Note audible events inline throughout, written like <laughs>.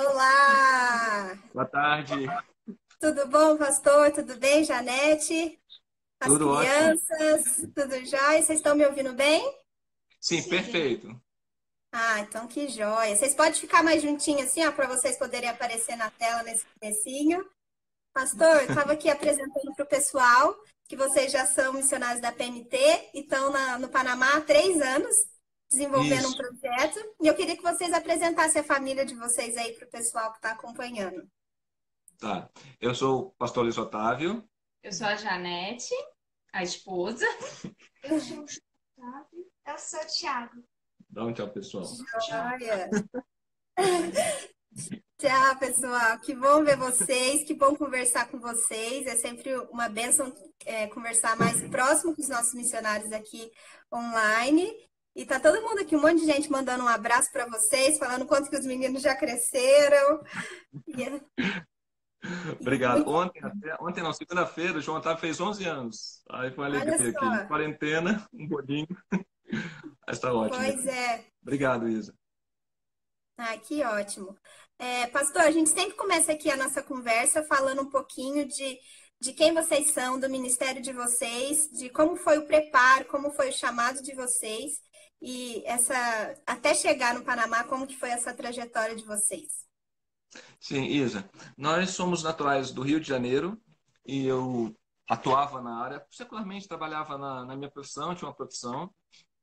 Olá! Boa tarde. Tudo bom, pastor? Tudo bem, Janete? As Tudo crianças, ótimo. tudo jóia? Vocês estão me ouvindo bem? Sim, perfeito. Ah, então que jóia. Vocês podem ficar mais juntinhos assim, ó, para vocês poderem aparecer na tela nesse comecinho. Pastor, eu estava aqui <laughs> apresentando para o pessoal que vocês já são missionários da PMT e estão na- no Panamá há três anos, desenvolvendo um Isso. projeto. E eu queria que vocês apresentassem a família de vocês aí para o pessoal que está acompanhando. Tá. Eu sou o pastor Luiz Otávio. Eu sou a Janete, a esposa. <laughs> Eu sou o Otávio. Eu sou o Thiago. Dá um tchau, pessoal. Joia. <laughs> Tchau, pessoal. Que bom ver vocês, que bom conversar com vocês. É sempre uma bênção é, conversar mais próximo com os nossos missionários aqui online. E tá todo mundo aqui, um monte de gente mandando um abraço para vocês, falando quanto que os meninos já cresceram. É- <laughs> Obrigado. Ontem, até- ontem não, segunda-feira, o João Otávio fez 11 anos. Aí foi uma alegria aqui. Quarentena, um bolinho. <laughs> Mas tá ótimo. Pois é. Obrigado, Isa. Ah, que ótimo. É, pastor, a gente sempre começa aqui a nossa conversa falando um pouquinho de, de quem vocês são, do ministério de vocês, de como foi o preparo, como foi o chamado de vocês e essa até chegar no Panamá, como que foi essa trajetória de vocês? Sim, Isa. Nós somos naturais do Rio de Janeiro e eu atuava na área, secularmente trabalhava na, na minha profissão, tinha uma profissão.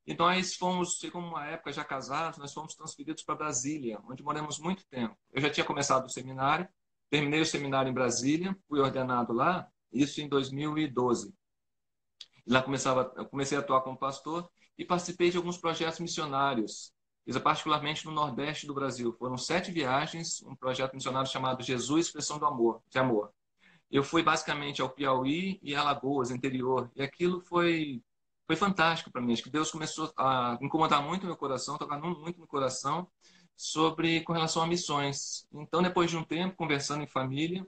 E nós fomos, chegou uma época já casados, nós fomos transferidos para Brasília, onde moramos muito tempo. Eu já tinha começado o seminário, terminei o seminário em Brasília, fui ordenado lá, isso em 2012. E lá começava, eu comecei a atuar como pastor e participei de alguns projetos missionários, particularmente no Nordeste do Brasil. Foram sete viagens, um projeto missionário chamado Jesus Expressão do Amor, de Amor. Eu fui basicamente ao Piauí e Alagoas, interior, e aquilo foi foi fantástico para mim. Acho que Deus começou a incomodar muito meu coração, tocar muito no coração sobre com relação a missões. Então, depois de um tempo conversando em família,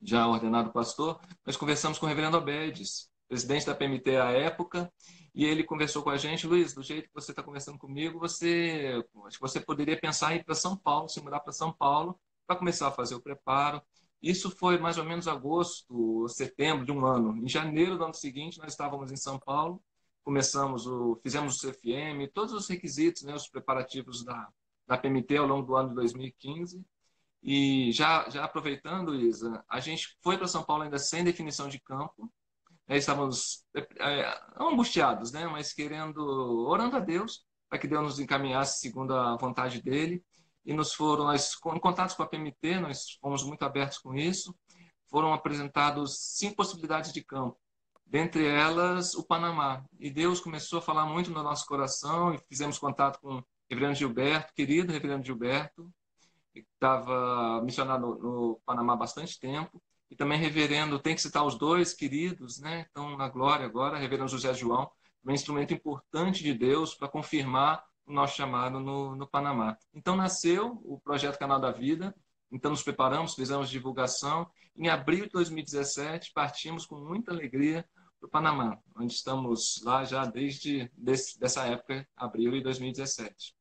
já ordenado pastor, nós conversamos com o reverendo Obedes, presidente da PMT à época, e ele conversou com a gente, Luiz, do jeito que você está conversando comigo, você acho que você poderia pensar em ir para São Paulo, se mudar para São Paulo, para começar a fazer o preparo. Isso foi mais ou menos agosto, setembro de um ano. Em janeiro do ano seguinte, nós estávamos em São Paulo, começamos o, fizemos o CFM, todos os requisitos, né, os preparativos da, da PMT ao longo do ano de 2015. E já, já aproveitando, Isa, a gente foi para São Paulo ainda sem definição de campo. Né, estávamos é, angustiados, né, mas querendo, orando a Deus para que Deus nos encaminhasse segundo a vontade dele. E nos foram, nós, em contatos com a PMT, nós fomos muito abertos com isso, foram apresentados cinco possibilidades de campo, dentre elas o Panamá. E Deus começou a falar muito no nosso coração e fizemos contato com o reverendo Gilberto, querido reverendo Gilberto, que estava missionado no, no Panamá há bastante tempo, e também reverendo, tem que citar os dois queridos, né? Estão na glória agora, reverendo José João, um instrumento importante de Deus para confirmar o nosso chamado no, no Panamá. Então nasceu o projeto Canal da Vida, então nos preparamos, fizemos divulgação. Em abril de 2017, partimos com muita alegria para o Panamá, onde estamos lá já desde desse, dessa época, abril de 2017.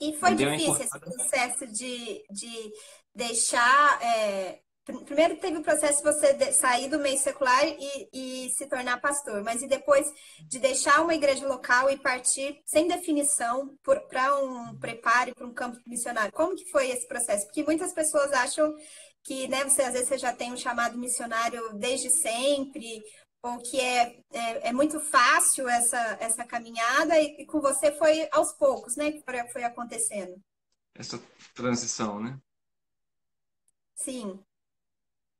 E foi difícil esse processo de, de deixar. é, Primeiro teve o processo de você sair do meio secular e, e se tornar pastor, mas e depois de deixar uma igreja local e partir sem definição para um preparo para um campo missionário. Como que foi esse processo? Porque muitas pessoas acham que, né, você às vezes você já tem um chamado missionário desde sempre, ou que é, é, é muito fácil essa, essa caminhada, e, e com você foi aos poucos, né, que foi, foi acontecendo. Essa transição, né? Sim.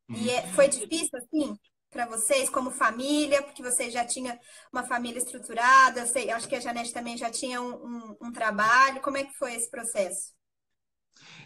Uhum. E é- foi difícil, assim, para vocês, como família, porque você já tinha uma família estruturada, eu sei, acho que a Janete também já tinha um, um, um trabalho. Como é que foi esse processo?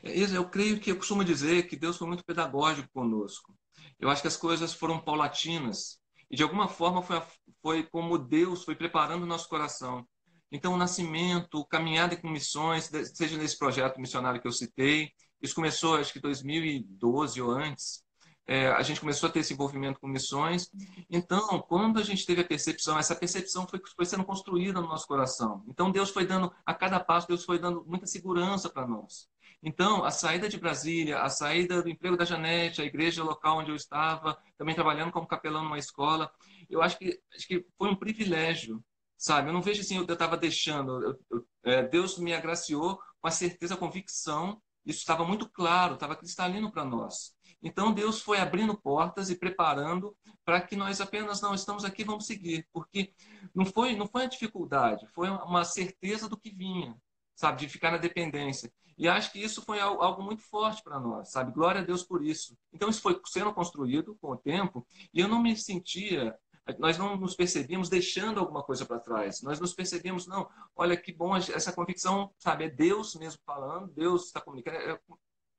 Isa, eu creio que eu costumo dizer que Deus foi muito pedagógico conosco. Eu acho que as coisas foram paulatinas e de alguma forma foi, foi como Deus foi preparando o nosso coração. Então, o nascimento, o caminhada com missões, seja nesse projeto missionário que eu citei, isso começou acho que em 2012 ou antes. É, a gente começou a ter esse envolvimento com missões. Então, quando a gente teve a percepção, essa percepção foi, foi sendo construída no nosso coração. Então, Deus foi dando, a cada passo, Deus foi dando muita segurança para nós. Então, a saída de Brasília, a saída do emprego da Janete, a igreja local onde eu estava, também trabalhando como capelão numa escola, eu acho que, acho que foi um privilégio, sabe? Eu não vejo assim, eu estava deixando. Eu, eu, é, Deus me agraciou com a certeza, a convicção, isso estava muito claro, estava cristalino para nós. Então Deus foi abrindo portas e preparando para que nós apenas não estamos aqui, vamos seguir, porque não foi não foi a dificuldade, foi uma certeza do que vinha, sabe, de ficar na dependência. E acho que isso foi algo muito forte para nós, sabe? Glória a Deus por isso. Então isso foi sendo construído com o tempo e eu não me sentia nós não nos percebíamos deixando alguma coisa para trás. Nós nos percebíamos, não, olha que bom essa convicção, sabe? É Deus mesmo falando, Deus está comunicando.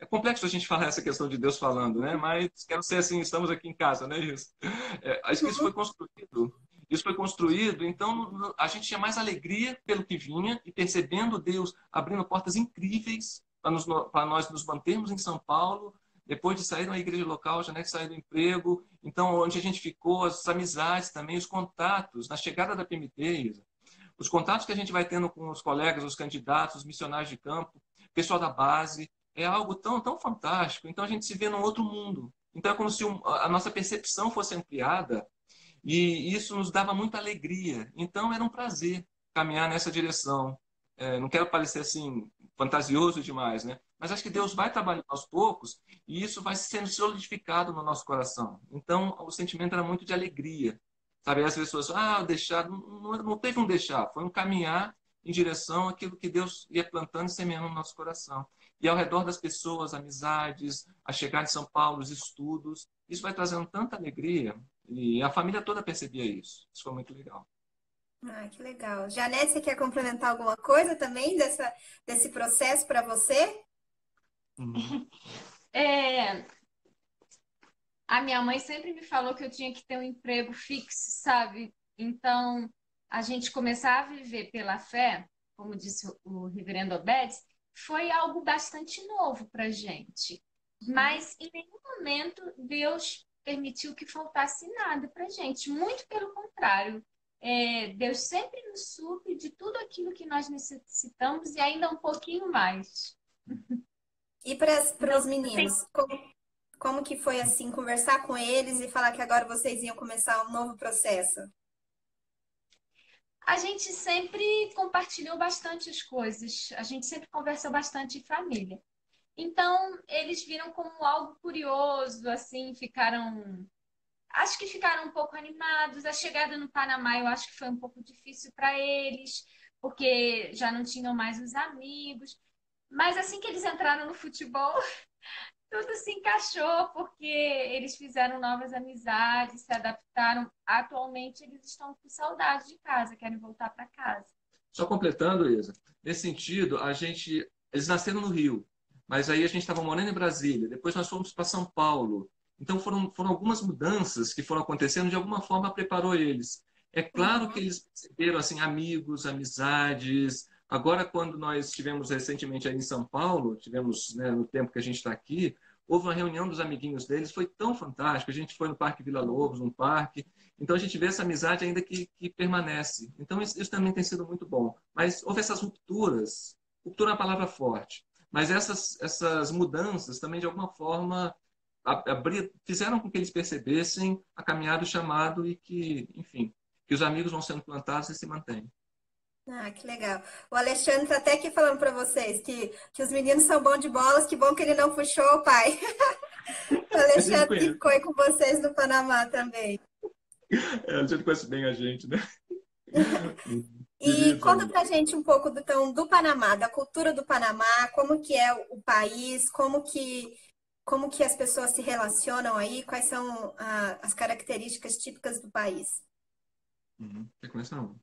É, complexo a gente falar essa questão de Deus falando, né? Mas quero ser assim, estamos aqui em casa, né? Isso. É, acho que isso foi construído. Isso foi construído, então a gente tinha mais alegria pelo que vinha e percebendo Deus abrindo portas incríveis para nós nos mantermos em São Paulo, depois de sair da igreja local, já né, sair do emprego, então onde a gente ficou, as amizades também, os contatos, na chegada da PMT, Isa, os contatos que a gente vai tendo com os colegas, os candidatos, os missionários de campo, pessoal da base, é algo tão, tão fantástico. Então a gente se vê num outro mundo. Então é como se a nossa percepção fosse ampliada e isso nos dava muita alegria. Então era um prazer caminhar nessa direção. É, não quero parecer assim fantasioso demais, né? Mas acho que Deus vai trabalhando aos poucos e isso vai sendo solidificado no nosso coração. Então o sentimento era muito de alegria. Sabe, as pessoas, ah, deixar, não, não teve um deixar, foi um caminhar em direção àquilo que Deus ia plantando e semeando no nosso coração. E ao redor das pessoas, amizades, a chegar de São Paulo, os estudos, isso vai trazendo tanta alegria. E a família toda percebia isso. Isso foi muito legal. Ah, que legal. Janete, você quer complementar alguma coisa também dessa, desse processo para você? Uhum. <laughs> É, a minha mãe sempre me falou que eu tinha que ter um emprego fixo, sabe? Então, a gente começar a viver pela fé, como disse o reverendo Obedes, foi algo bastante novo para gente. Mas em nenhum momento Deus permitiu que faltasse nada para gente. Muito pelo contrário. É, Deus sempre nos supre de tudo aquilo que nós necessitamos e ainda um pouquinho mais. E para os meninos, como, como que foi assim, conversar com eles e falar que agora vocês iam começar um novo processo? A gente sempre compartilhou bastante as coisas, a gente sempre conversou bastante em família. Então, eles viram como algo curioso, assim, ficaram. Acho que ficaram um pouco animados. A chegada no Panamá eu acho que foi um pouco difícil para eles, porque já não tinham mais os amigos. Mas assim que eles entraram no futebol, <laughs> tudo se encaixou porque eles fizeram novas amizades, se adaptaram. Atualmente eles estão com saudade de casa, querem voltar para casa. Só completando, Isa, nesse sentido, a gente, eles nasceram no Rio, mas aí a gente estava morando em Brasília, depois nós fomos para São Paulo. Então foram, foram algumas mudanças que foram acontecendo, de alguma forma preparou eles. É claro que eles perceberam assim amigos, amizades, Agora, quando nós estivemos recentemente aí em São Paulo, tivemos né, no tempo que a gente está aqui, houve uma reunião dos amiguinhos deles, foi tão fantástico. A gente foi no Parque Vila Lobos, num parque. Então a gente vê essa amizade ainda que, que permanece. Então isso, isso, também tem sido muito bom. Mas houve essas rupturas. Ruptura é uma palavra forte. Mas essas, essas mudanças também, de alguma forma, abrir, fizeram com que eles percebessem a caminhada do chamado e que, enfim, que os amigos vão sendo plantados e se mantêm. Ah, que legal. O Alexandre está até aqui falando para vocês que, que os meninos são bons de bolas, que bom que ele não puxou o pai. <laughs> o Alexandre ficou aí com vocês no Panamá também. É, a gente conhece bem a gente, né? E conta pra gente um pouco do, então, do Panamá, da cultura do Panamá, como que é o país, como que, como que as pessoas se relacionam aí, quais são ah, as características típicas do país. Uhum. Quer começar? Não?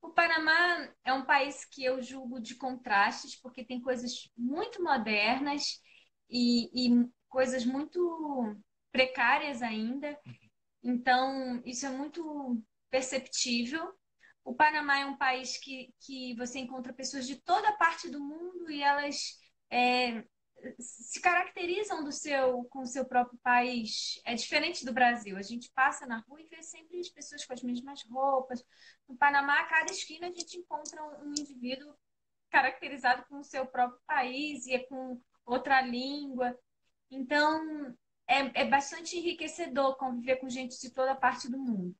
O Panamá é um país que eu julgo de contrastes, porque tem coisas muito modernas e, e coisas muito precárias ainda. Então, isso é muito perceptível. O Panamá é um país que, que você encontra pessoas de toda parte do mundo e elas é, se caracterizam do seu com o seu próprio país. É diferente do Brasil. A gente passa na rua e vê sempre as pessoas com as mesmas roupas. No Panamá, a cada esquina a gente encontra um indivíduo caracterizado com o seu próprio país e é com outra língua. Então, é, é bastante enriquecedor conviver com gente de toda parte do mundo.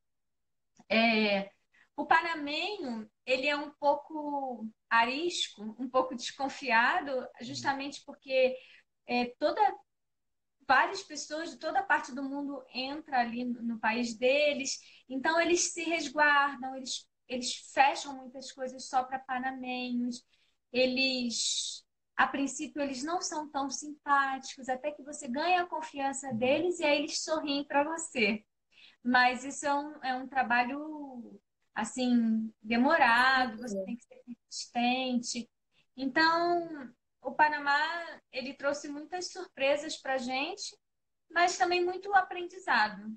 É, o panamenho, ele é um pouco arisco, um pouco desconfiado, justamente porque é, toda várias pessoas de toda parte do mundo entram ali no, no país deles, então eles se resguardam, eles, eles fecham muitas coisas só para panamenhos, eles a princípio eles não são tão simpáticos, até que você ganha a confiança deles e aí eles sorriem para você. Mas isso é um, é um trabalho assim demorado, você tem que ser persistente. Então, o Panamá ele trouxe muitas surpresas para a gente, mas também muito aprendizado.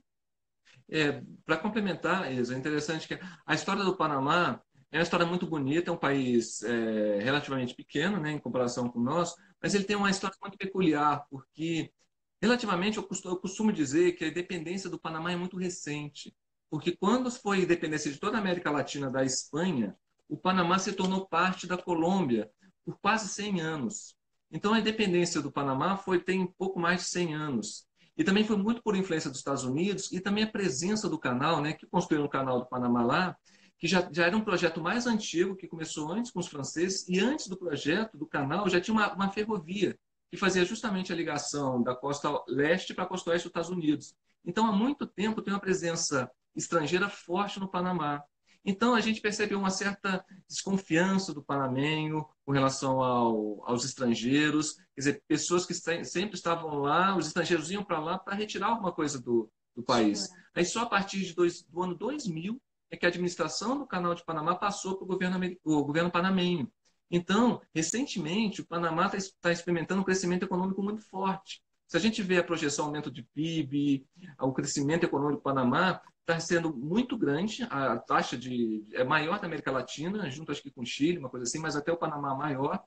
É, para complementar, Isa, é interessante que a história do Panamá é uma história muito bonita, é um país é, relativamente pequeno, né, em comparação com nós, mas ele tem uma história muito peculiar, porque relativamente eu costumo, eu costumo dizer que a independência do Panamá é muito recente, porque quando foi a independência de toda a América Latina da Espanha, o Panamá se tornou parte da Colômbia por quase 100 anos. Então a independência do Panamá foi tem pouco mais de 100 anos. E também foi muito por influência dos Estados Unidos e também a presença do canal, né, que construíram o canal do Panamá lá, que já, já era um projeto mais antigo, que começou antes com os franceses, e antes do projeto, do canal, já tinha uma, uma ferrovia que fazia justamente a ligação da costa leste para a costa oeste dos Estados Unidos. Então, há muito tempo tem uma presença estrangeira forte no Panamá. Então, a gente percebe uma certa desconfiança do panamenho com relação ao, aos estrangeiros, quer dizer, pessoas que sempre estavam lá, os estrangeiros iam para lá para retirar alguma coisa do, do país. Aí, só a partir de dois, do ano 2000 é que a administração do Canal de Panamá passou para o governo, o governo panamenho. Então, recentemente, o Panamá está tá experimentando um crescimento econômico muito forte. Se a gente vê a projeção aumento de PIB, o crescimento econômico do Panamá está sendo muito grande, a taxa de é maior da América Latina, junto acho que com o Chile, uma coisa assim, mas até o Panamá maior.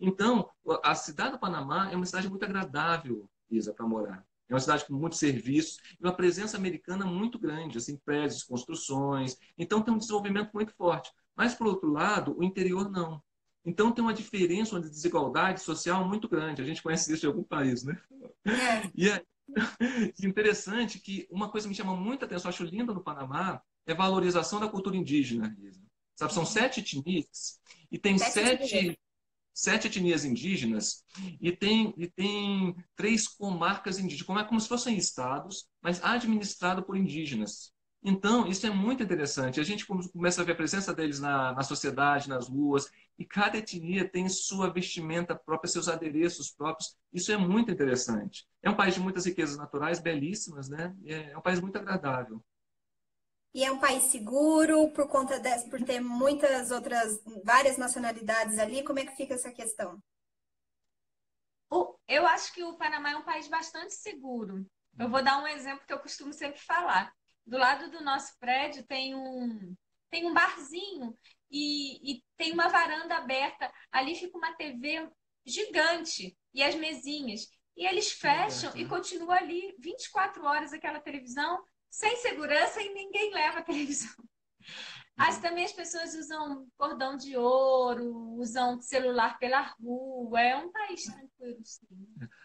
Então, a cidade do Panamá é uma cidade muito agradável, Isa, para morar. É uma cidade com muitos serviços e uma presença americana muito grande, assim, prédios, construções. Então tem um desenvolvimento muito forte. Mas, por outro lado, o interior não. Então tem uma diferença, uma desigualdade social muito grande. A gente conhece isso em algum país, né? É. E é <laughs> interessante que uma coisa que me chama muita atenção, acho linda no Panamá, é a valorização da cultura indígena, Sabe, são sete etnias e tem sete, sete sete etnias indígenas e tem, e tem três comarcas indígenas, como, é, como se fossem estados, mas administrado por indígenas. Então, isso é muito interessante. A gente começa a ver a presença deles na, na sociedade, nas ruas, e cada etnia tem sua vestimenta própria, seus adereços próprios. Isso é muito interessante. É um país de muitas riquezas naturais, belíssimas, né? É, é um país muito agradável. E é um país seguro por conta de, por ter muitas outras, várias nacionalidades ali. Como é que fica essa questão? Eu acho que o Panamá é um país bastante seguro. Eu vou dar um exemplo que eu costumo sempre falar. Do lado do nosso prédio tem um, tem um barzinho e, e tem uma varanda aberta. Ali fica uma TV gigante e as mesinhas. E eles fecham e continuam ali 24 horas aquela televisão sem segurança e ninguém leva a televisão. Mas também as pessoas usam cordão de ouro, usam celular pela rua. É um país tranquilo, sim.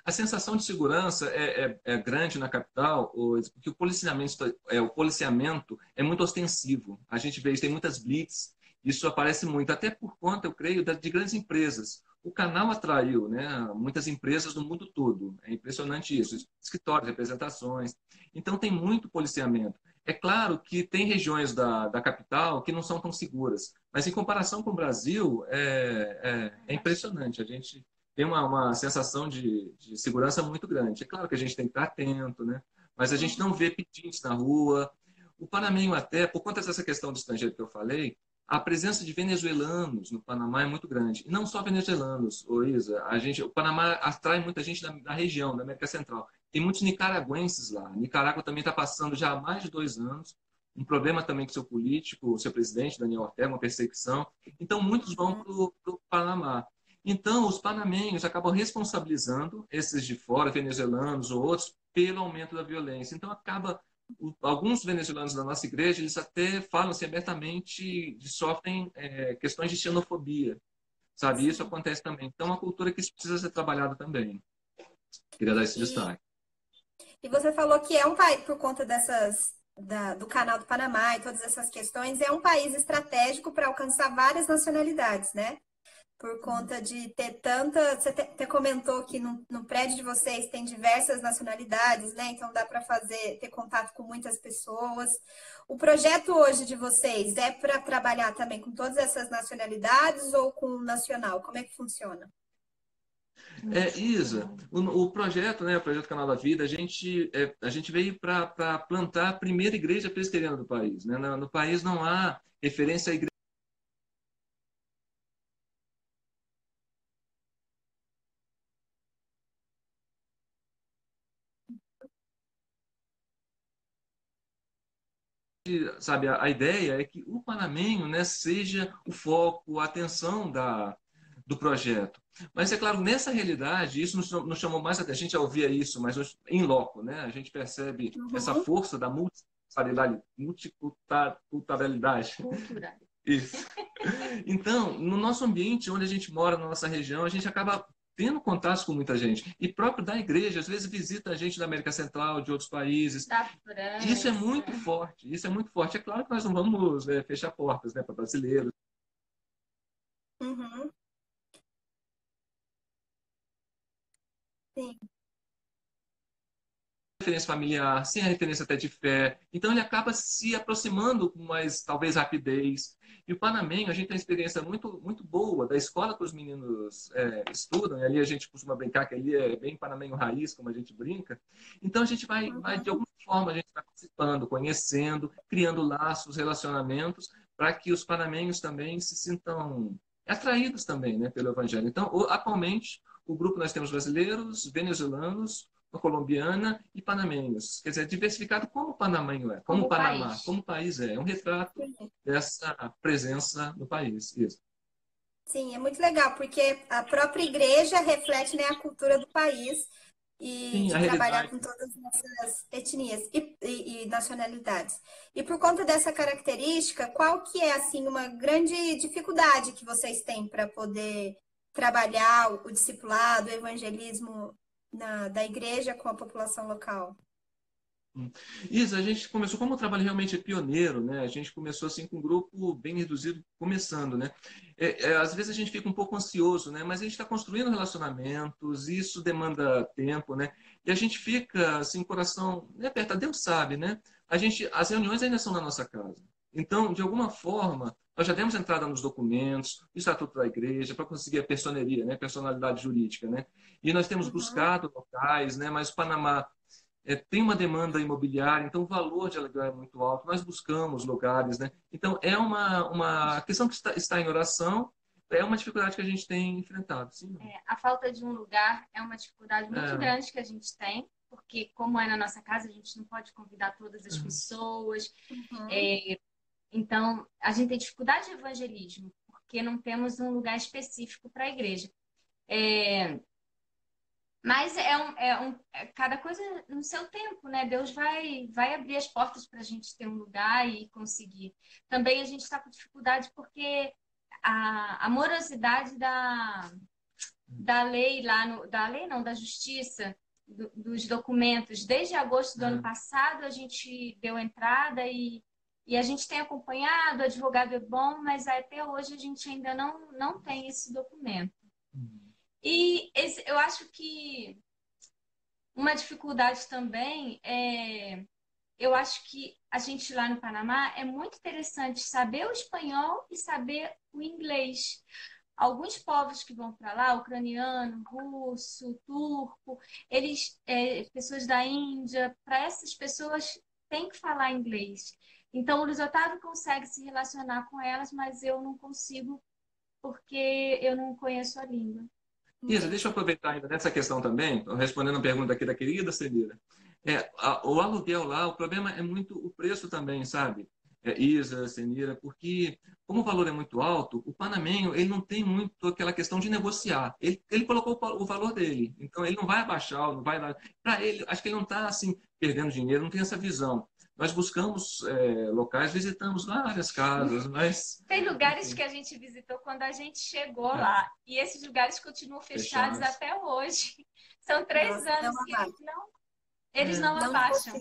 A sensação de segurança é, é, é grande na capital, porque o policiamento, é, o policiamento é muito ostensivo. A gente vê tem muitas blitz, isso aparece muito, até por conta, eu creio, de grandes empresas o canal atraiu né, muitas empresas do mundo todo. É impressionante isso. Escritórios, representações. Então, tem muito policiamento. É claro que tem regiões da, da capital que não são tão seguras, mas em comparação com o Brasil, é, é, é impressionante. A gente tem uma, uma sensação de, de, segurança muito grande. É claro que a gente tem que estar atento, né? mas a gente não vê pedintes na rua. O Panamenho até, por conta dessa questão do estrangeiro que eu falei, a presença de venezuelanos no Panamá é muito grande. E não só venezuelanos, ô Isa. A gente, o Panamá atrai muita gente da, da região, da América Central. Tem muitos nicaragüenses lá. Nicarágua também está passando já há mais de dois anos um problema também com seu político, seu presidente, Daniel Ortega, uma perseguição. Então, muitos vão para o Panamá. Então, os panamenhos acabam responsabilizando esses de fora, venezuelanos ou outros, pelo aumento da violência. Então, acaba alguns venezuelanos da nossa igreja, eles até falam assim, abertamente, sofrem é, questões de xenofobia. sabe? Isso acontece também. Então, é uma cultura que precisa ser trabalhada também. Queria dar esse e, destaque. E você falou que é um país, por conta dessas da, do Canal do Panamá e todas essas questões, é um país estratégico para alcançar várias nacionalidades, né? Por conta de ter tanta. Você até comentou que no, no prédio de vocês tem diversas nacionalidades, né? Então dá para fazer, ter contato com muitas pessoas. O projeto hoje de vocês é para trabalhar também com todas essas nacionalidades ou com o nacional? Como é que funciona? É, Isa, o, o, projeto, né, o projeto Canal da Vida, a gente, é, a gente veio para plantar a primeira igreja presbiteriana do país. Né? No, no país não há referência à igreja. Sabe, a, a, ideia é que o panamenho né, seja o foco, a atenção da, do projeto. Mas é claro, nessa realidade, isso nos, nos chamou mais atenção. A gente já ouvia isso, mas em loco, né? A gente percebe uhum. essa força da multiculturalidade. Isso. Então, no nosso ambiente, onde a gente mora, na nossa região, a gente acaba tendo contatos com muita gente. E próprio da igreja, às vezes visita a gente da América Central, de outros países. Da França. Isso é muito forte. Isso é muito forte. É claro que nós não vamos é, fechar portas né, para brasileiros. Uhum. Sim. referência familiar, sem a referência até de fé. Então ele acaba se aproximando com mais, talvez, rapidez. E o Panamenho, a gente tem uma experiência muito, muito boa da escola que os meninos é, estudam, e ali a gente costuma brincar que ali é bem Panamenho raiz, como a gente brinca. Então a gente vai, vai de alguma forma, a gente vai participando, conhecendo, criando laços, relacionamentos, para que os panamenhos também se sintam atraídos também né, pelo Evangelho. Então, atualmente, o grupo nós temos brasileiros, venezuelanos, colombiana e panamenhos. Quer dizer, diversificado como o panamenho é, como, como o Panamá, país. como o país é. É um retrato dessa presença no país. Isso. Sim, é muito legal, porque a própria igreja reflete né, a cultura do país e Sim, trabalhar com todas essas etnias e, e, e, nacionalidades. E por conta dessa característica, qual que é assim uma grande dificuldade que vocês têm para poder trabalhar o discipulado, o evangelismo na, da igreja com a população local? Isa, a gente começou, como o trabalho realmente é pioneiro, né? A gente começou assim com um grupo bem reduzido, começando, né? É, é, às vezes a gente fica um pouco ansioso, né? Mas a gente está construindo relacionamentos, isso demanda tempo, né? E a gente fica assim, coração né, aperta, Deus sabe, né? A gente, as reuniões ainda são na nossa casa. Então, de alguma forma, nós já demos entrada nos documentos, o estatuto da igreja, para conseguir a personeria, né? personalidade jurídica. Né? E nós temos uhum. buscado locais, né? mas o Panamá é, tem uma demanda imobiliária, então o valor de aluguel é muito alto. Nós buscamos lugares. Né? Então, é uma, uma questão que está, está em oração, é uma dificuldade que a gente tem enfrentado. Sim, é, a falta de um lugar é uma dificuldade muito é. grande que a gente tem porque como é na nossa casa, a gente não pode convidar todas as uhum. pessoas. Uhum. É, então, a gente tem dificuldade de evangelismo, porque não temos um lugar específico para a igreja. É... Mas é, um, é, um, é cada coisa no seu tempo, né? Deus vai, vai abrir as portas para a gente ter um lugar e conseguir. Também a gente está com dificuldade porque a, a morosidade da, da lei lá no, da lei não, da justiça, do, dos documentos. Desde agosto do ano passado a gente deu entrada e e a gente tem acompanhado, o advogado é bom, mas até hoje a gente ainda não, não tem esse documento. Uhum. E esse, eu acho que uma dificuldade também é. Eu acho que a gente lá no Panamá é muito interessante saber o espanhol e saber o inglês. Alguns povos que vão para lá, ucraniano, russo, turco, eles, é, pessoas da Índia, para essas pessoas tem que falar inglês. Então, o Luiz Otávio consegue se relacionar com elas, mas eu não consigo porque eu não conheço a língua. Isa, deixa eu aproveitar ainda nessa questão também, respondendo a pergunta aqui da querida Celira. É, a, o aluguel lá, o problema é muito o preço também, sabe? É, Isa, Senira, porque como o valor é muito alto, o panamenho ele não tem muito aquela questão de negociar. Ele, ele colocou o valor dele, então ele não vai abaixar, não vai para ele, acho que ele não está assim perdendo dinheiro, não tem essa visão. Nós buscamos é, locais, visitamos várias casas, mas. Tem lugares que a gente visitou quando a gente chegou é. lá. E esses lugares continuam fechados, fechados. até hoje. <laughs> São três Nossa, anos que eles não, eles é. não, não abaixam.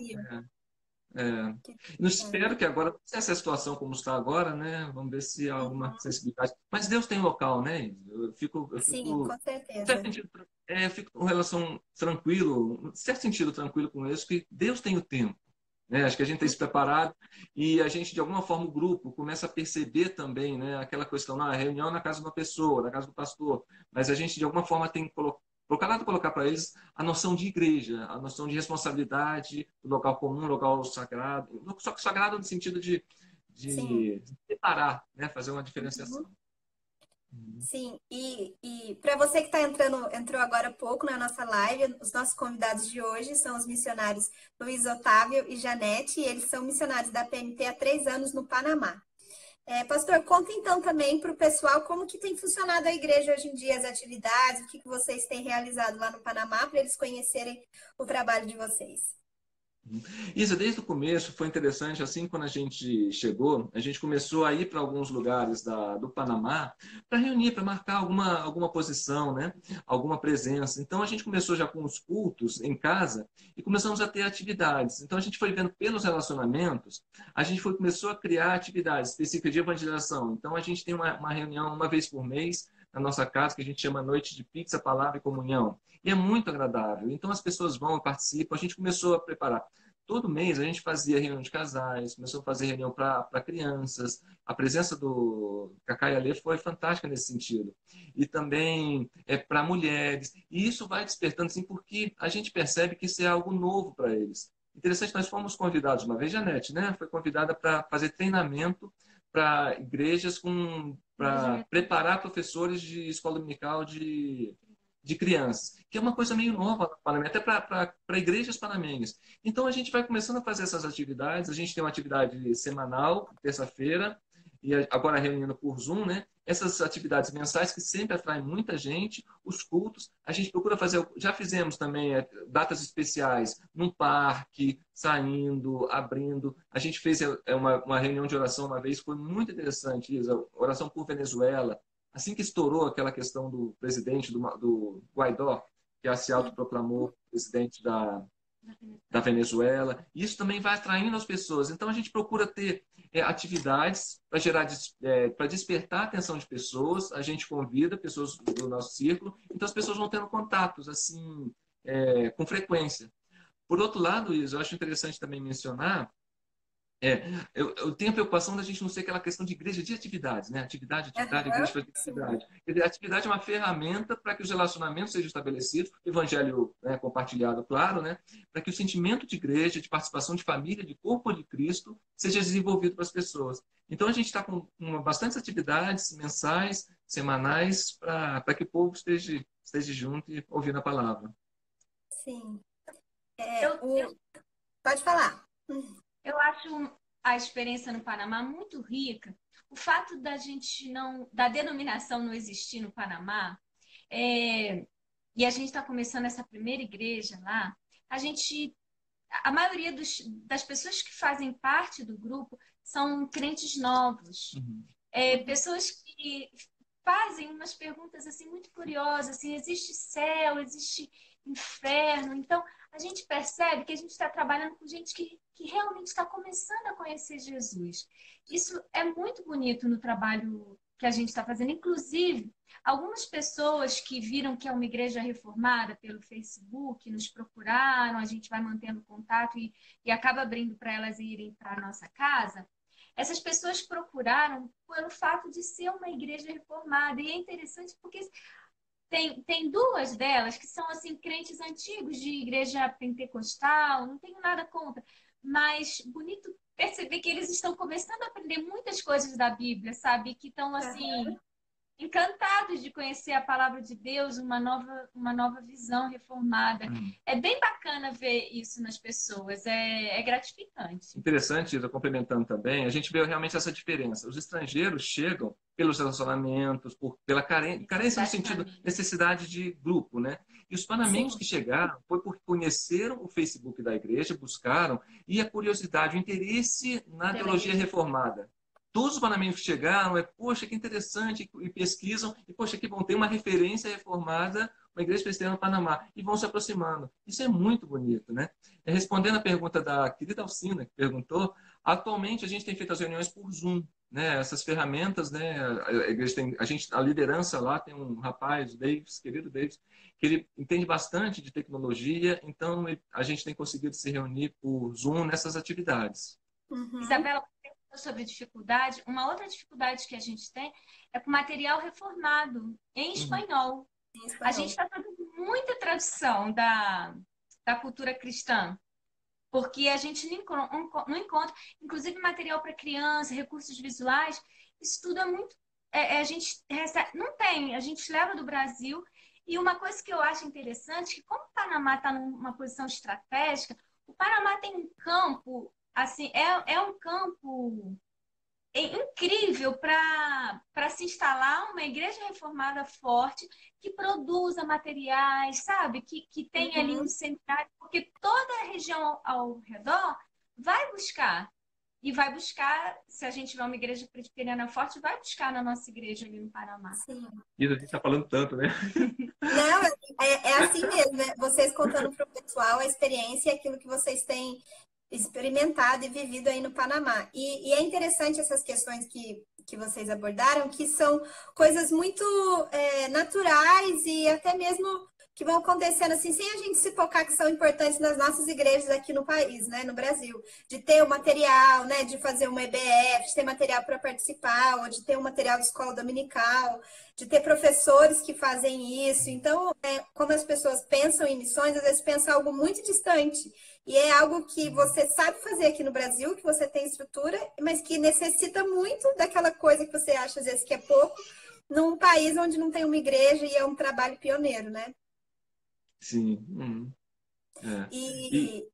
É. Não espero que agora, se essa situação como está agora, né? Vamos ver se há alguma uhum. sensibilidade. Mas Deus tem local, né? Eu fico, eu Sim, fico, com certeza. Sentido, é, eu fico com relação tranquilo, certo sentido tranquilo com isso, que Deus tem o tempo. Né? Acho que a gente tem se preparado e a gente, de alguma forma, o grupo começa a perceber também né? aquela questão, na reunião na casa de uma pessoa, na casa do pastor, mas a gente, de alguma forma, tem que colocar Procurado colocar para eles a noção de igreja, a noção de responsabilidade, do local comum, local sagrado, só que sagrado no sentido de, de, de separar, né? fazer uma diferenciação. Uhum. Sim, e, e para você que está entrando, entrou agora há pouco na nossa live, os nossos convidados de hoje são os missionários Luiz Otávio e Janete, e eles são missionários da PMT há três anos no Panamá. É, pastor, conta então também para o pessoal como que tem funcionado a igreja hoje em dia, as atividades, o que, que vocês têm realizado lá no Panamá, para eles conhecerem o trabalho de vocês. Isa, desde o começo foi interessante, assim, quando a gente chegou, a gente começou a ir para alguns lugares da, do Panamá para reunir, para marcar alguma, alguma posição, né? alguma presença. Então a gente começou já com os cultos em casa e começamos a ter atividades. Então a gente foi vendo pelos relacionamentos, a gente foi, começou a criar atividades específicas de evangelização. Então a gente tem uma, uma reunião uma vez por mês na nossa casa, que a gente chama Noite de Pizza, Palavra e Comunhão. E é muito agradável. Então as pessoas vão participam. A gente começou a preparar. Todo mês a gente fazia reunião de casais, começou a fazer reunião para crianças. A presença do Cacá e Alê foi fantástica nesse sentido. E também é para mulheres. E isso vai despertando, assim, porque a gente percebe que isso é algo novo para eles. Interessante, nós fomos convidados uma vez, Janete, né? Foi convidada para fazer treinamento para igrejas para preparar professores de escola dominical de, de crianças, que é uma coisa meio nova no Panamá, até para igrejas panamenhas. Então a gente vai começando a fazer essas atividades, a gente tem uma atividade semanal, terça-feira, e agora reunindo por Zoom, né? Essas atividades mensais que sempre atraem muita gente, os cultos, a gente procura fazer, já fizemos também é, datas especiais num parque, saindo, abrindo. A gente fez é, uma, uma reunião de oração uma vez, foi muito interessante, Isa, oração por Venezuela. Assim que estourou aquela questão do presidente do, do Guaidó, que se autoproclamou presidente da, da Venezuela. Isso também vai atraindo as pessoas. Então a gente procura ter é, atividades para gerar, é, para despertar a atenção de pessoas. A gente convida pessoas do nosso círculo, então as pessoas vão tendo contatos assim é, com frequência. Por outro lado, Isa, eu acho interessante também mencionar é, eu, eu, tenho a preocupação da gente não ser aquela questão de igreja de atividades, né? Atividade, atividade, igreja de atividade. a atividade é uma ferramenta para que os relacionamentos sejam estabelecidos, evangelho né, compartilhado, claro, né? Para que o sentimento de igreja, de participação de família, de corpo de Cristo, seja desenvolvido para as pessoas. Então a gente está com uma, bastantes atividades mensais, semanais, para que o povo esteja, esteja junto e ouvindo a palavra. Sim. É, o... Pode falar. Eu acho a experiência no Panamá muito rica. O fato da gente não, da denominação não existir no Panamá, é, e a gente está começando essa primeira igreja lá, a gente, a maioria dos, das pessoas que fazem parte do grupo são crentes novos, uhum. é, pessoas que fazem umas perguntas assim muito curiosas, assim, existe céu, existe inferno, então a gente percebe que a gente está trabalhando com gente que que realmente está começando a conhecer Jesus. Isso é muito bonito no trabalho que a gente está fazendo. Inclusive, algumas pessoas que viram que é uma igreja reformada pelo Facebook nos procuraram, a gente vai mantendo contato e, e acaba abrindo para elas irem para a nossa casa. Essas pessoas procuraram pelo fato de ser uma igreja reformada. E é interessante porque tem, tem duas delas que são assim crentes antigos de igreja pentecostal, não tenho nada contra, mas bonito perceber que eles estão começando a aprender muitas coisas da Bíblia, sabe? Que estão assim uhum. encantados de conhecer a palavra de Deus, uma nova, uma nova visão reformada. Uhum. É bem bacana ver isso nas pessoas, é, é gratificante. Interessante, Isa, complementando também, a gente vê realmente essa diferença. Os estrangeiros chegam pelos relacionamentos, por, pela carência, carência no sentido necessidade de grupo, né? E os panamenhos Sim. que chegaram foi porque conheceram o Facebook da igreja, buscaram, e a curiosidade, o interesse na teologia reformada. Todos os panamenhos que chegaram é, poxa, que interessante, e pesquisam, e poxa, que bom, tem uma referência reformada, uma igreja presbiteriana no Panamá, e vão se aproximando. Isso é muito bonito, né? Respondendo a pergunta da querida Alcina, que perguntou, atualmente a gente tem feito as reuniões por Zoom, né? Essas ferramentas, né? A igreja tem, a gente, a liderança lá tem um rapaz, o Davis, querido Davis, que ele entende bastante de tecnologia, então a gente tem conseguido se reunir por Zoom nessas atividades. Uhum. Isabela, sobre dificuldade, uma outra dificuldade que a gente tem é com material reformado em uhum. espanhol. Em espanhol. A gente está fazendo muita tradução da, da cultura cristã, porque a gente não encontra, inclusive material para criança, recursos visuais, isso tudo é muito. É, é, a gente recebe, não tem, a gente leva do Brasil. E uma coisa que eu acho interessante, que como o Panamá está numa posição estratégica, o Panamá tem um campo assim, é, é um campo incrível para se instalar uma igreja reformada forte que produza materiais, sabe? Que, que tem uhum. ali um seminário, porque toda a região ao redor vai buscar. E vai buscar, se a gente tiver uma igreja presbiteriana forte, vai buscar na nossa igreja ali no Panamá. Sim. E a gente está falando tanto, né? <laughs> Não, é, é assim mesmo, né? Vocês contando para o pessoal a experiência e aquilo que vocês têm experimentado e vivido aí no Panamá. E, e, é interessante essas questões que, que vocês abordaram, que são coisas muito é, naturais e até mesmo que vão acontecendo assim, sem a gente se focar que são importantes nas nossas igrejas aqui no país, né, no Brasil, de ter o material, né, de fazer uma EBF, de ter material para participar, ou de ter um material de escola dominical, de ter professores que fazem isso. Então, é, quando as pessoas pensam em missões, às vezes pensam algo muito distante. E é algo que você sabe fazer aqui no Brasil, que você tem estrutura, mas que necessita muito daquela coisa que você acha às vezes que é pouco, num país onde não tem uma igreja e é um trabalho pioneiro, né? Sim. Uhum. É. E, e,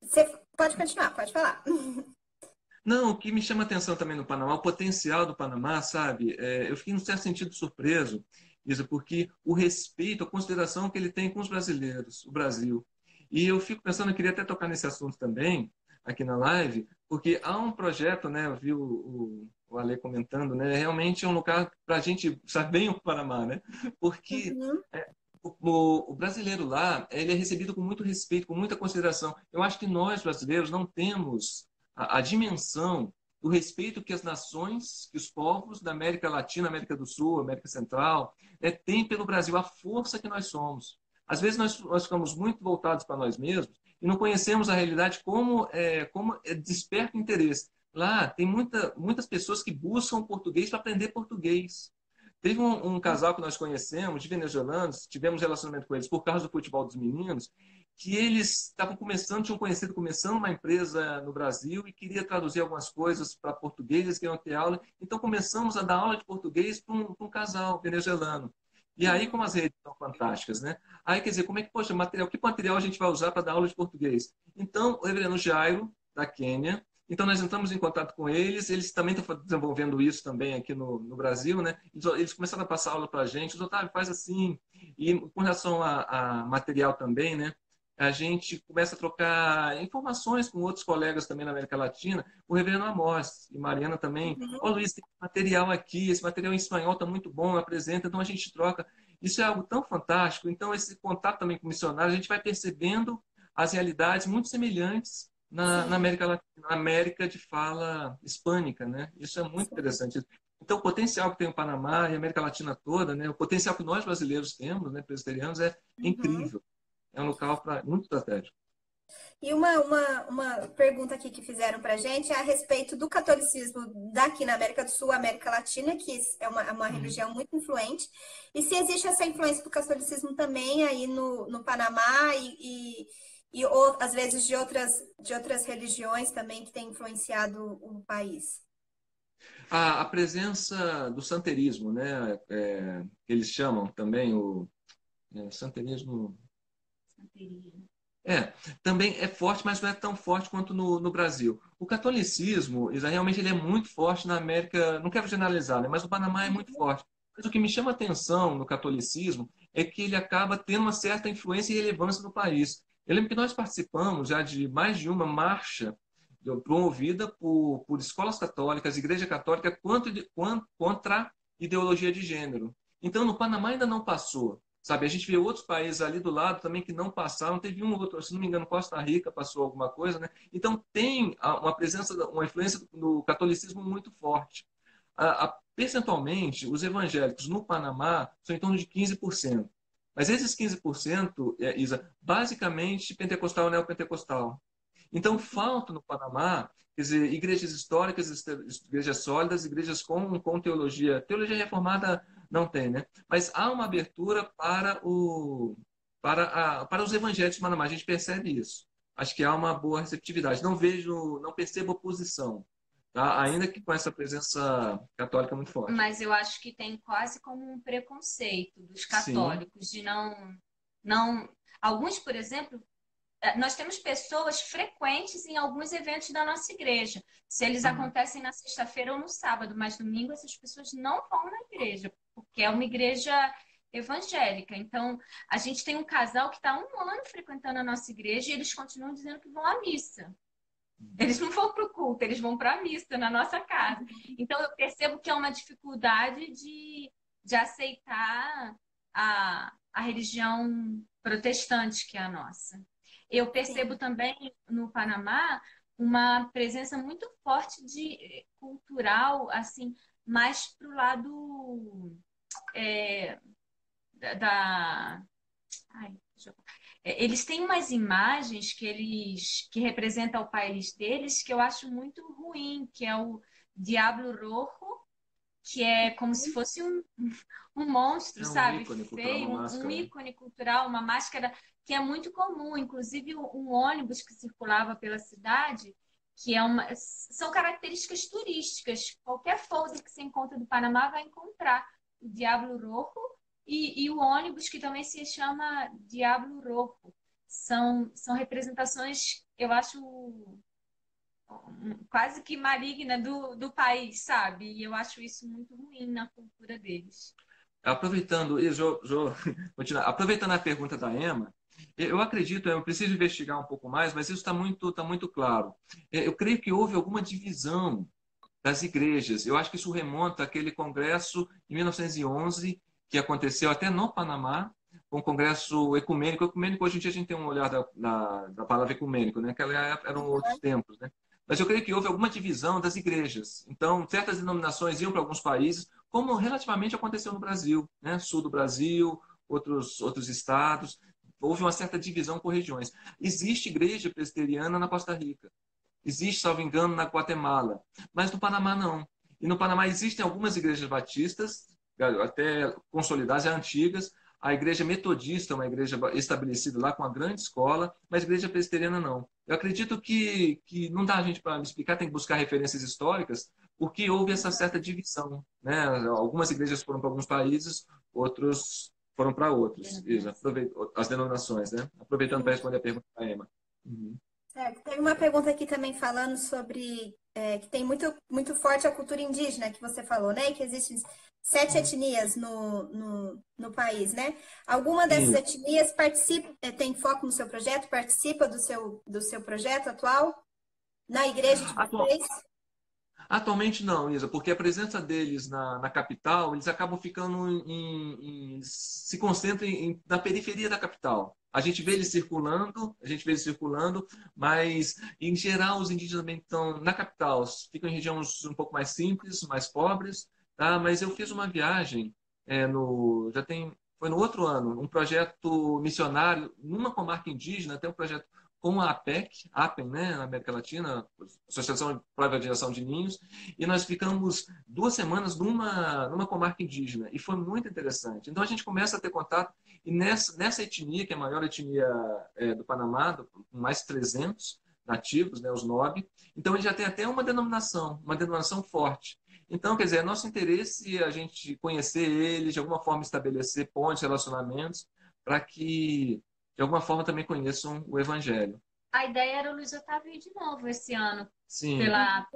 você pode continuar, pode falar. Não, o que me chama atenção também no Panamá, o potencial do Panamá, sabe? É, eu fiquei, num certo sentido, surpreso, Isa, porque o respeito, a consideração que ele tem com os brasileiros, o Brasil. E eu fico pensando, eu queria até tocar nesse assunto também, aqui na live, porque há um projeto, né? Eu vi o, o, o Ale comentando, né? Realmente é um lugar para a gente saber bem o Panamá, né? Porque uhum. é, o, o, brasileiro lá, ele é recebido com muito respeito, com muita consideração. Eu acho que nós, brasileiros, não temos a, a dimensão do respeito que as nações, que os povos da América Latina, América do Sul, América Central, né, têm pelo Brasil, a força que nós somos. Às vezes nós, nós ficamos muito voltados para nós mesmos e não conhecemos a realidade como, é, como é, desperta interesse. Lá tem muita, muitas pessoas que buscam português para aprender português. Teve um, um, casal que nós conhecemos, de venezuelanos, tivemos relacionamento com eles por causa do futebol dos meninos, que eles estavam começando, tinham conhecido, começando uma empresa no Brasil e queria traduzir algumas coisas para português, queriam ter aula. Então começamos a dar aula de português para um, um, casal venezuelano. E aí, como as redes são fantásticas, né? Aí, quer dizer, como é que, poxa, material, que material a gente vai usar para dar aula de português? Então, o reverendo Jairo, da Quênia, então, nós entramos em contato com eles, eles também estão desenvolvendo isso também aqui no, no Brasil, né? Eles, começaram a passar aula para a gente, os Otávio, faz assim. E com relação a, a, material também, né? A gente começa a trocar informações com outros colegas também na América Latina, o Reverendo Amós e Mariana também. Uhum. Ó, oh, Luiz, tem material aqui, esse material em espanhol está muito bom, apresenta, então a gente troca. Isso é algo tão fantástico. Então, esse contato também com missionários, a gente vai percebendo as realidades muito semelhantes na, na, América Latina, na América de fala hispânica, né? Isso é muito interessante. Então, o potencial que tem o Panamá e a América Latina toda, né? O potencial que nós brasileiros temos, né, presbiterianos, é uhum. incrível. É um local pra, muito estratégico. E uma, uma, uma pergunta aqui que fizeram para a gente é a respeito do catolicismo daqui na América do Sul, América Latina, que é uma, é uma uhum. religião muito influente, e se existe essa influência do catolicismo também aí no, no Panamá e, e e ou, às vezes de outras, de outras religiões também que têm influenciado o país? A, a presença do santerismo, né? É, eles chamam também o é, santerismo. É, também é forte, mas não é tão forte quanto no, no Brasil. O catolicismo, realmente ele é muito forte na América, não quero generalizar, né, mas o Panamá é muito forte. Mas o que me chama atenção no catolicismo é que ele acaba tendo uma certa influência e relevância no país. Eu lembro que nós participamos já de mais de uma marcha promovida por, por escolas católicas, igreja católica, quanto, contra ideologia de gênero. Então, no Panamá ainda não passou. Sabe, a gente vê outros países ali do lado também que não passaram. Teve um outro, se não me engano, Costa Rica passou alguma coisa, né? Então tem uma presença, uma influência do catolicismo muito forte. A, a, percentualmente, os evangélicos no Panamá são em torno de 15%. Mas esses 15%, é, Isa, basicamente pentecostal e neopentecostal. Então falta no Panamá, quer dizer, igrejas históricas, igrejas sólidas, igrejas com, com teologia. Teologia reformada não tem, né? Mas há uma abertura para, o, para, a, para os evangélicos Panamá. A gente percebe isso. Acho que há uma boa receptividade. Não vejo, não percebo oposição. Tá? Ainda que com essa presença católica muito forte. Mas eu acho que tem quase como um preconceito dos católicos Sim. de não, não. Alguns, por exemplo, eh, nós temos pessoas frequentes em alguns eventos da nossa igreja. Se eles uhum. acontecem na sexta-feira ou no sábado, mas domingo essas pessoas não vão na igreja, porque é uma igreja evangélica. Então, a gente tem um casal que está um ano frequentando a nossa igreja e eles continuam dizendo que vão à missa. Eles não vão para o culto, eles vão para a missa na nossa casa. Então, eu percebo que é uma dificuldade de, de aceitar a, a religião protestante que é a nossa. Eu percebo Sim. também no Panamá uma presença muito forte de cultural, assim, mais para o lado é, da. Ai, é, eles têm umas imagens que eles que representam o país deles que eu acho muito ruim, que é o Diablo Rojo, que é como se fosse um, um monstro, é um sabe? Ícone Feio, um, um ícone cultural, uma máscara que é muito comum, inclusive um ônibus que circulava pela cidade, que é uma, são características turísticas. Qualquer folder que você encontra do Panamá vai encontrar Diablo Rojo e, e o ônibus que também se chama Diablo Rojo. São, são representações, eu acho, quase que maligna do, do país, sabe? E eu acho isso muito ruim na cultura deles. Aproveitando, jo, jo, <laughs> aproveitando a pergunta da Emma, eu acredito, eu preciso investigar um pouco mais, mas isso está muito, tá muito claro. É, eu creio que houve alguma divisão das igrejas. Eu acho que isso remonta àquele congresso em 1911 que aconteceu até no Panamá, um congresso ecumênico. Ecumênico, hoje em dia a gente tem um olhar da, da, da palavra ecumênico, né? Aquela eram outros tempos, né? Mas eu creio que houve alguma divisão das igrejas. Então, certas denominações iam para alguns países, como relativamente aconteceu no Brasil, né? Sul do Brasil, outros, outros estados houve uma certa divisão por regiões. Existe igreja presbiteriana na Costa Rica. Existe, salvo engano, na Guatemala. Mas no Panamá não. E no Panamá existem algumas igrejas batistas, até consolidadas, já antigas. A igreja metodista é uma igreja estabelecida lá com uma grande escola, mas a igreja presbiteriana não. Eu acredito que, que não dá a gente para explicar, tem que buscar referências históricas, porque houve essa certa divisão. Né? Algumas igrejas foram para alguns países, outros foram para outros. Isso, as denominações, né? Aproveitando para responder a pergunta da Emma. Uhum. Certo. Tem uma pergunta aqui também falando sobre é, que tem muito, muito forte a cultura indígena que você falou, né? Que existem sete etnias no, no, no, país, né? Alguma dessas Sim. etnias participa, é, tem foco no seu projeto, participa do seu, do seu projeto atual na igreja de vocês? Atualmente não, Isa, porque a presença deles na, na capital, eles acabam ficando em, em se concentram em, na periferia da capital. A gente vê eles circulando, a gente vê eles circulando, mas em geral os indígenas também estão na capital, ficam em regiões um pouco mais simples, mais pobres, tá? Mas eu fiz uma viagem é, no, já tem, foi no outro ano, um projeto missionário numa comarca indígena, até um projeto com a APEC, APEN, né, na América Latina, Associação de Privatização de Ninhos, e nós ficamos duas semanas numa, numa comarca indígena, e foi muito interessante. Então a gente começa a ter contato, e nessa, nessa etnia, que é a maior etnia é, do Panamá, com mais de 300 nativos, né, os NOB, então ele já tem até uma denominação, uma denominação forte. Então, quer dizer, é nosso interesse a gente conhecer eles, de alguma forma estabelecer pontes, relacionamentos, para que de alguma forma também conheçam o Evangelho. A ideia era o Luiz Otávio ir de novo esse ano Sim. pela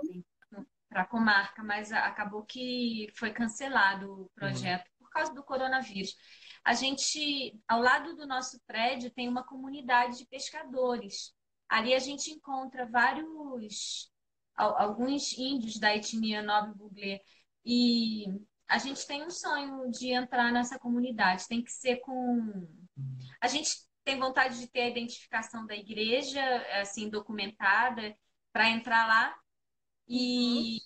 para a comarca, mas acabou que foi cancelado o projeto uhum. por causa do coronavírus. A gente, ao lado do nosso prédio, tem uma comunidade de pescadores. Ali a gente encontra vários, alguns índios da etnia Nove Buglé. E a gente tem um sonho de entrar nessa comunidade. Tem que ser com. A gente tem vontade de ter a identificação da igreja, assim, documentada, para entrar lá e uhum.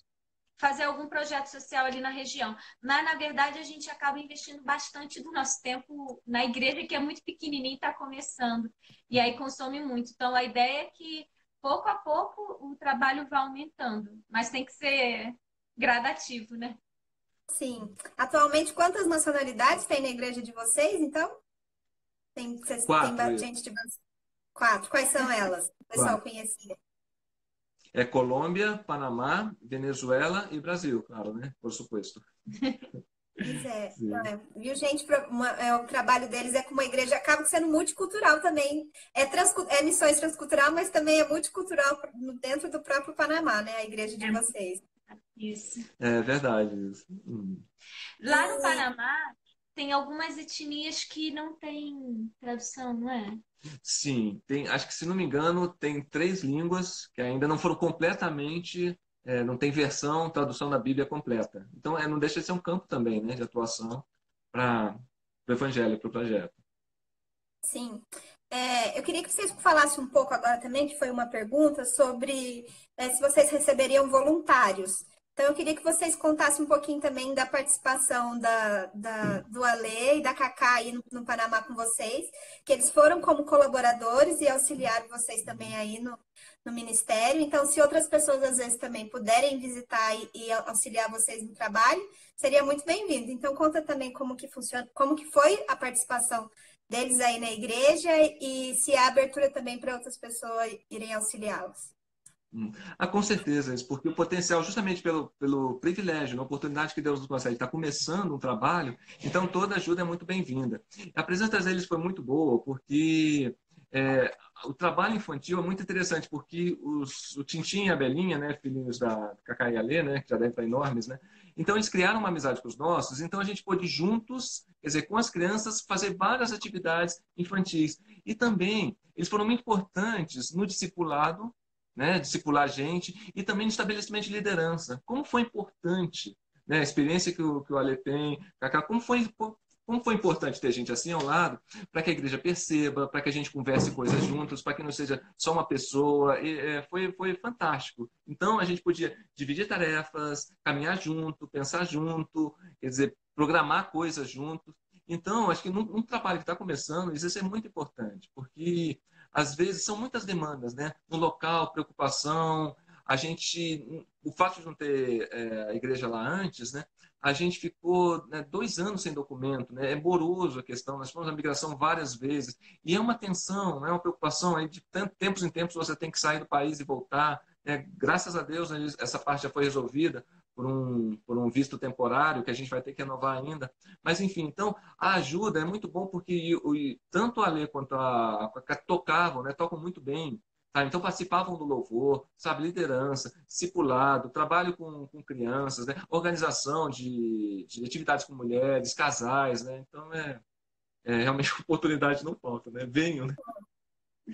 fazer algum projeto social ali na região. Mas, na verdade, a gente acaba investindo bastante do nosso tempo na igreja, que é muito pequenininha e está começando. E aí consome muito. Então, a ideia é que, pouco a pouco, o trabalho vá aumentando. Mas tem que ser gradativo, né? Sim. Atualmente, quantas nacionalidades tem na igreja de vocês, então? Tem, vocês Quatro. tem gente de Quatro. Quais são <laughs> elas? O pessoal Quatro. conhecia. É Colômbia, Panamá, Venezuela e Brasil, claro, né? Por supuesto. Pois é, <laughs> é. Viu, gente? Uma, é, o trabalho deles é com uma igreja, acaba sendo multicultural também. É, transcu, é missões transcultural, mas também é multicultural dentro do próprio Panamá, né? A igreja de é. vocês. Isso. É verdade isso. Hum. Lá no Panamá tem algumas etnias que não tem tradução, não é? Sim, tem, acho que se não me engano, tem três línguas que ainda não foram completamente, é, não tem versão, tradução da Bíblia completa. Então, é, não deixa de ser um campo também né, de atuação para o Evangelho, para o projeto. Sim. É, eu queria que vocês falassem um pouco agora também, que foi uma pergunta, sobre é, se vocês receberiam voluntários. Então, eu queria que vocês contassem um pouquinho também da participação da, da do Ale e da Cacá aí no, no, Panamá com vocês, que eles foram como colaboradores e auxiliaram vocês também aí no, no Ministério. Então, se outras pessoas às vezes também puderem visitar e, e auxiliar vocês no trabalho, seria muito bem-vindo. Então, conta também como que funciona, como que foi a participação deles aí na igreja e se há abertura também para outras pessoas irem auxiliá-los. Hum. Ah, com certeza, porque o potencial, justamente pelo, pelo privilégio, a oportunidade que Deus nos concede, está começando um trabalho, então toda ajuda é muito bem-vinda. A presença deles foi muito boa, porque é, o trabalho infantil é muito interessante, porque os, o Tintim e a Belinha, né, filhinhos da Cacá e Alê, né, que já devem estar enormes, né, então eles criaram uma amizade com os nossos, então a gente pôde juntos, quer dizer, com as crianças, fazer várias atividades infantis. E também, eles foram muito importantes no discipulado né, discipular gente e também no estabelecimento de liderança. Como foi importante né, a experiência que o, que o Ale tem, Cacá, como foi, como foi importante ter gente assim ao lado para que a igreja perceba, para que a gente converse coisas juntos, para que não seja só uma pessoa. E, é, foi, foi fantástico. Então a gente podia dividir tarefas, caminhar junto, pensar junto, quer dizer, programar coisas juntos. Então, acho que num, num trabalho que está começando, isso é muito importante, porque às vezes são muitas demandas, né? No local, preocupação, a gente, o fato de não ter é, a igreja lá antes, né? A gente ficou né, dois anos sem documento, né? É moroso a questão. Nós fomos na migração várias vezes e é uma tensão, é uma preocupação aí de tempos em tempos você tem que sair do país e voltar. Né? Graças a Deus essa parte já foi resolvida, por um, por um visto temporário que a gente vai ter que renovar ainda. Mas, enfim, então, a ajuda é muito bom porque tanto a Lê quanto a, a tocavam, né, tocam muito bem. Tá? Então, participavam do louvor, sabe, liderança, discipulado, trabalho com, com crianças, né, organização de, de atividades com mulheres, casais. Né? Então, é, é realmente <laughs> oportunidade não falta, né? Venham, né?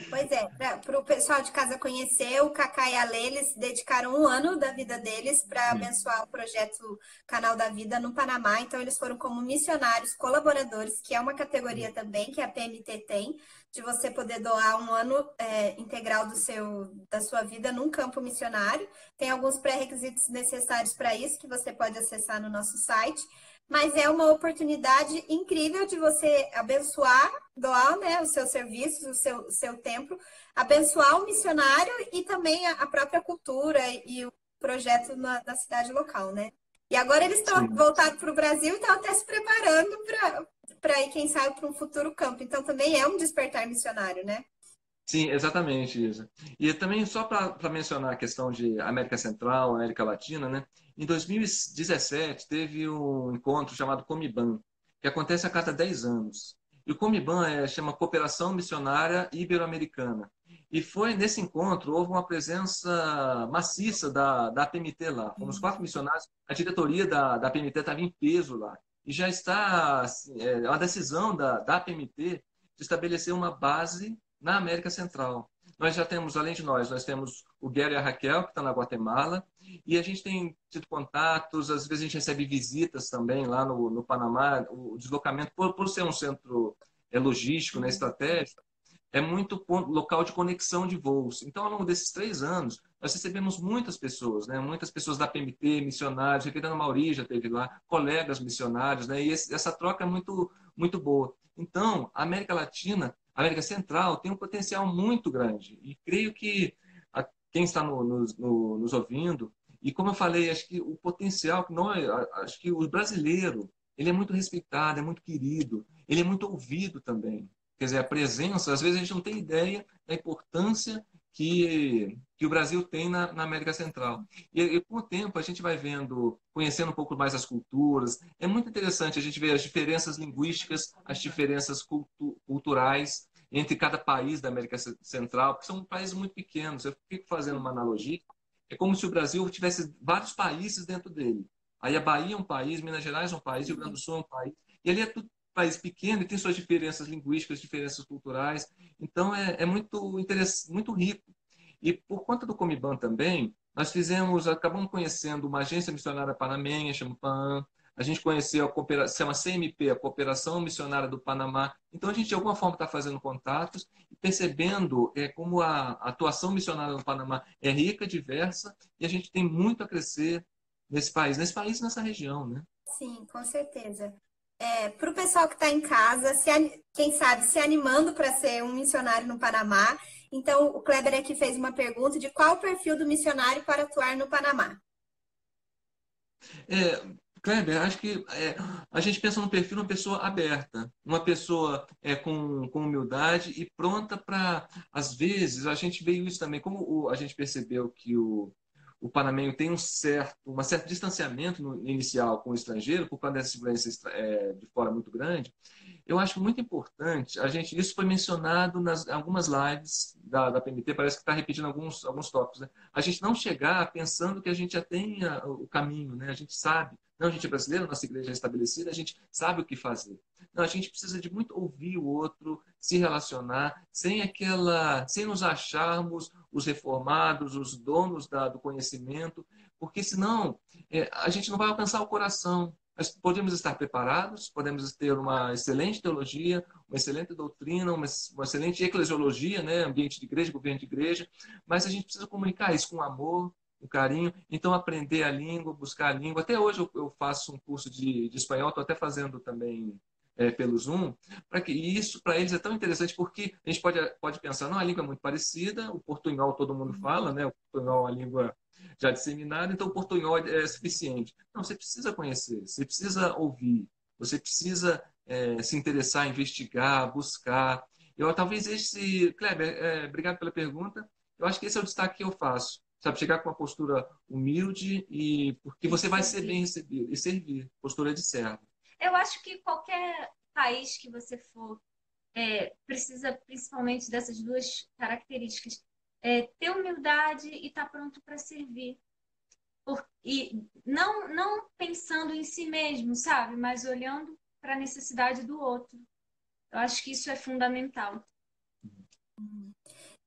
Pois é, para o pessoal de casa conhecer, o Cacá e a Lê, eles dedicaram um ano da vida deles para abençoar o projeto Canal da Vida no Panamá. Então, eles foram como missionários colaboradores, que é uma categoria também que a PMT tem, de você poder doar um ano é, integral do seu, da sua vida num campo missionário. Tem alguns pré-requisitos necessários para isso que você pode acessar no nosso site mas é uma oportunidade incrível de você abençoar, doar né, os seus serviços, o seu, seu tempo, abençoar o missionário e também a, a própria cultura e o projeto na, na, cidade local, né? E agora eles estão voltados para o Brasil e estão até se preparando para ir, quem sabe, para um futuro campo. Então também é um despertar missionário, né? Sim, exatamente, Isa. E também, só para mencionar a questão de América Central, América Latina, né? Em 2017, teve um encontro chamado Comiban, que acontece a cada 10 anos. E o Comiban é, chama Cooperação Missionária Ibero-Americana. E foi nesse encontro, houve uma presença maciça da, da PMT lá. Fomos quatro missionários, a diretoria da, da PMT estava em peso lá. E já está assim, é, uma decisão da, da PMT de estabelecer uma base na América Central. Nós já temos, além de nós, nós temos o Gary e a Raquel, que estão na Guatemala, e a gente tem tido contatos, às vezes a gente recebe visitas também lá no, no Panamá, o deslocamento, por, por ser um centro é, logístico, né, estratégico, é muito ponto, local de conexão de voos. Então, ao longo desses três anos, nós recebemos muitas pessoas, né? muitas pessoas da PMT, missionários, Reverendo Mauri já teve lá, colegas missionários, né? e esse, essa troca é muito, muito boa. Então, a América Latina a América Central tem um potencial muito grande. E creio que a, quem está no, no, no, nos ouvindo, e como eu falei, acho que o potencial que nós, acho que o brasileiro, ele é muito respeitado, é muito querido, ele é muito ouvido também. Quer dizer, a presença, às vezes a gente não tem ideia da importância que, que o Brasil tem na, na América Central. E, e, com o tempo a gente vai vendo, conhecendo um pouco mais as culturas. É muito interessante a gente ver as diferenças linguísticas, as diferenças cultu culturais entre cada país da América Central, porque são países muito pequenos. Eu fico fazendo uma analogia. É como se o Brasil tivesse vários países dentro dele. Aí a Bahia é um país, Minas Gerais é um país, Rio Grande do Sul é um país. E ali é tudo país pequeno e tem suas diferenças linguísticas, diferenças culturais. Então, é, é muito, muito rico. E por conta do Comiban também, nós fizemos, acabamos conhecendo uma agência missionária panamenha, chama PAN, a gente conheceu a cooperação, chama CMP, a Cooperação Missionária do Panamá. Então, a gente, de alguma forma, está fazendo contatos e percebendo é, como a atuação missionária no Panamá é rica, diversa, e a gente tem muito a crescer nesse país, nesse país e nessa região, né? Sim, com certeza é, para o pessoal que está em casa, se, quem sabe se animando para ser um missionário no Panamá. Então, o Kleber aqui fez uma pergunta de qual o perfil do missionário para atuar no Panamá. É, Kleber, acho que é, a gente pensa no perfil de uma pessoa aberta, uma pessoa é, com, com humildade e pronta para, às vezes, a gente veio isso também, como o, a gente percebeu que o, o tem um certo, um certo distanciamento no inicial com o estrangeiro, por causa dessa influência é, de fora muito grande, eu acho muito importante, a gente, isso foi mencionado nas algumas lives da, da PMT, parece que está repetindo alguns, alguns tópicos, né? a gente não chegar pensando que a gente já tem o caminho, né? a gente sabe, não, a gente é brasileiro, nossa igreja é estabelecida, a gente sabe o que fazer. Não, a gente precisa de muito ouvir o outro, se relacionar, sem aquela, sem nos acharmos os reformados, os donos da, do conhecimento, porque senão é, a gente não vai alcançar o coração. Mas podemos estar preparados, podemos ter uma excelente teologia, uma excelente doutrina, uma, uma excelente eclesiologia, né? ambiente de igreja, governo de igreja, mas a gente precisa comunicar isso com amor, com carinho. Então, aprender a língua, buscar a língua. Até hoje eu, eu faço um curso de, de espanhol, estou até fazendo também é, pelo Zoom, para que isso para eles é tão interessante porque a gente pode, pode pensar, não, a língua é muito parecida, o portunhol todo mundo fala, né? O portunhol é uma língua já disseminada, então o portunhol é suficiente. Não, você precisa conhecer, você precisa ouvir, você precisa é, se interessar, investigar, buscar. Eu talvez esse, Kleber, é, obrigado pela pergunta. Eu acho que esse é o destaque que eu faço. Sabe, chegar com uma postura humilde e porque você vai ser bem recebido e servir, postura de servo. Eu acho que qualquer país que você for é, precisa principalmente dessas duas características. É, ter humildade e estar tá pronto para servir. Por, e não, não pensando em si mesmo, sabe? Mas olhando para a necessidade do outro. Eu acho que isso é fundamental.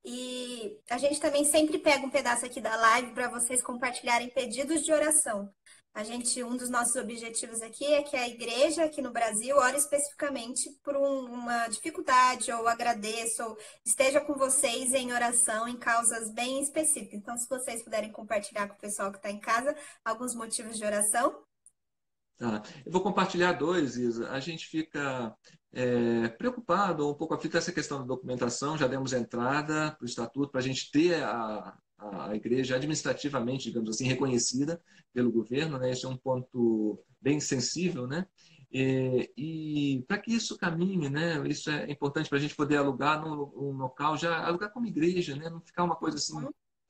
E a gente também sempre pega um pedaço aqui da live para vocês compartilharem pedidos de oração. A gente, um dos nossos objetivos aqui é que a igreja aqui no Brasil ore especificamente por um, uma dificuldade, ou agradeça, ou esteja com vocês em oração em causas bem específicas. Então, se vocês puderem compartilhar com o pessoal que está em casa alguns motivos de oração. Tá. Eu vou compartilhar dois, Isa. A gente fica é, preocupado um pouco aflito essa questão da documentação. Já demos entrada para o estatuto para a gente ter a, a igreja administrativamente, digamos assim, reconhecida pelo governo, né? Esse é um ponto bem sensível, né? E, e para que isso caminhe, né? Isso é importante para a gente poder alugar num, num, local já alugar como igreja, né? Não ficar uma coisa assim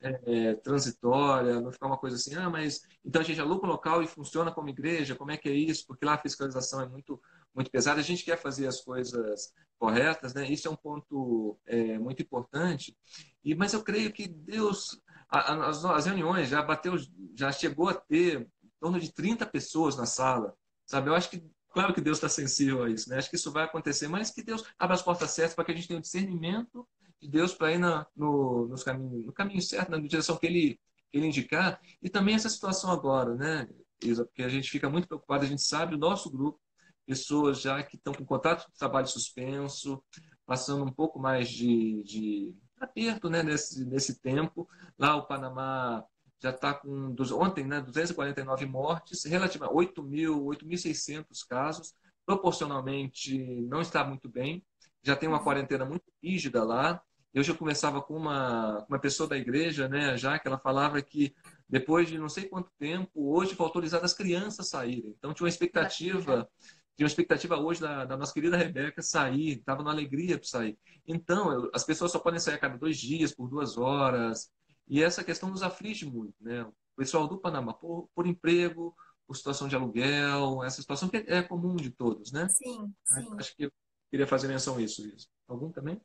é, é, transitória, não ficar uma coisa assim, ah, mas então a gente aluga um local e funciona como igreja, como é que é isso? Porque lá a fiscalização é muito muito pesada. A gente quer fazer as coisas corretas, né? Isso é um ponto é, muito importante. E mas eu creio que Deus, as, as reuniões já bateu, já chegou a ter em torno de 30 pessoas na sala, sabe? Eu acho que claro que Deus está sensível a isso, né? Acho que isso vai acontecer, mas que Deus abra as portas certas para que a gente tenha o discernimento de Deus para ir na, no, nos caminhos, no caminho certo, na direção que ele, que ele indicar. E também essa situação agora, né, Isa? Porque a gente fica muito preocupado, a gente sabe, o nosso grupo, pessoas já que estão com contrato de trabalho suspenso, passando um pouco mais de, de aperto né, nesse, nesse tempo. Lá o Panamá já está com, ontem, né, 249 mortes, relativamente 8.600 casos, proporcionalmente não está muito bem, já tem uma quarentena muito rígida lá. Eu já conversava com uma, uma pessoa da igreja, né, já que ela falava que depois de não sei quanto tempo, hoje foi autorizado as crianças saírem. Então tinha uma expectativa tinha uma expectativa hoje da, da nossa querida Rebeca sair, estava na alegria para sair. Então, eu, as pessoas só podem sair a cada dois dias, por duas horas. E essa questão nos aflige muito, né? O pessoal do Panamá, por, por emprego, por situação de aluguel, essa situação que é comum de todos, né? Sim, sim. Acho que eu queria fazer menção a isso. isso. Algum também?